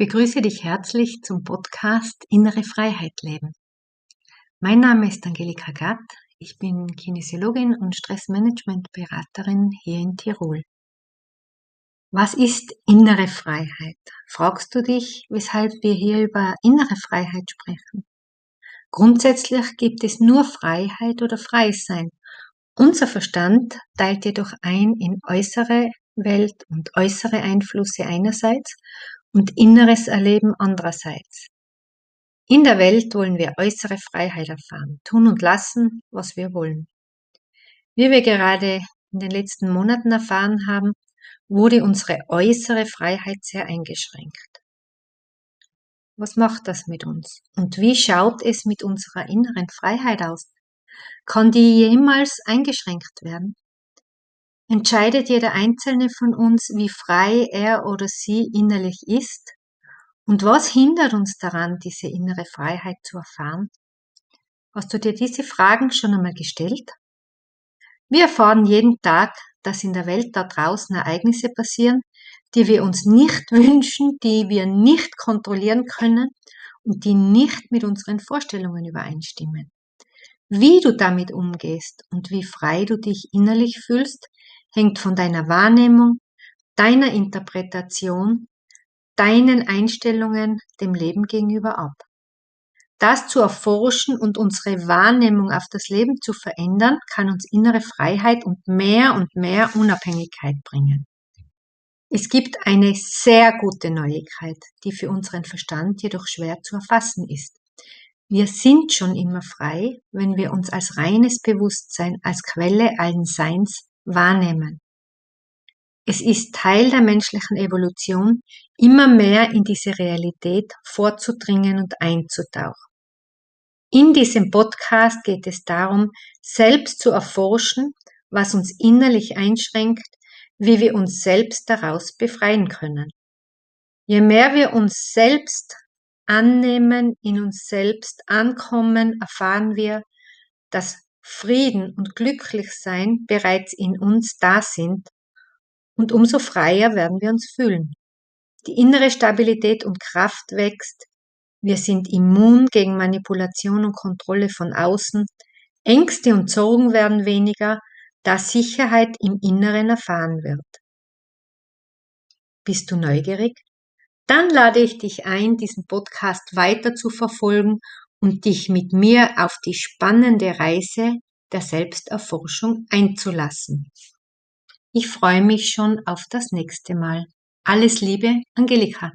begrüße dich herzlich zum Podcast Innere Freiheit leben. Mein Name ist Angelika Gatt, ich bin Kinesiologin und Stressmanagementberaterin hier in Tirol. Was ist innere Freiheit? Fragst du dich, weshalb wir hier über innere Freiheit sprechen? Grundsätzlich gibt es nur Freiheit oder Freisein. Unser Verstand teilt jedoch ein in äußere Welt und äußere Einflüsse einerseits und inneres Erleben andererseits. In der Welt wollen wir äußere Freiheit erfahren, tun und lassen, was wir wollen. Wie wir gerade in den letzten Monaten erfahren haben, wurde unsere äußere Freiheit sehr eingeschränkt. Was macht das mit uns? Und wie schaut es mit unserer inneren Freiheit aus? Kann die jemals eingeschränkt werden? Entscheidet jeder einzelne von uns, wie frei er oder sie innerlich ist? Und was hindert uns daran, diese innere Freiheit zu erfahren? Hast du dir diese Fragen schon einmal gestellt? Wir erfahren jeden Tag dass in der Welt da draußen Ereignisse passieren, die wir uns nicht wünschen, die wir nicht kontrollieren können und die nicht mit unseren Vorstellungen übereinstimmen. Wie du damit umgehst und wie frei du dich innerlich fühlst, hängt von deiner Wahrnehmung, deiner Interpretation, deinen Einstellungen dem Leben gegenüber ab. Das zu erforschen und unsere Wahrnehmung auf das Leben zu verändern, kann uns innere Freiheit und mehr und mehr Unabhängigkeit bringen. Es gibt eine sehr gute Neuigkeit, die für unseren Verstand jedoch schwer zu erfassen ist. Wir sind schon immer frei, wenn wir uns als reines Bewusstsein, als Quelle allen Seins wahrnehmen. Es ist Teil der menschlichen Evolution, immer mehr in diese Realität vorzudringen und einzutauchen. In diesem Podcast geht es darum, selbst zu erforschen, was uns innerlich einschränkt, wie wir uns selbst daraus befreien können. Je mehr wir uns selbst annehmen, in uns selbst ankommen, erfahren wir, dass Frieden und Glücklichsein bereits in uns da sind und umso freier werden wir uns fühlen. Die innere Stabilität und Kraft wächst, wir sind immun gegen Manipulation und Kontrolle von außen. Ängste und Sorgen werden weniger, da Sicherheit im Inneren erfahren wird. Bist du neugierig? Dann lade ich dich ein, diesen Podcast weiter zu verfolgen und dich mit mir auf die spannende Reise der Selbsterforschung einzulassen. Ich freue mich schon auf das nächste Mal. Alles Liebe, Angelika.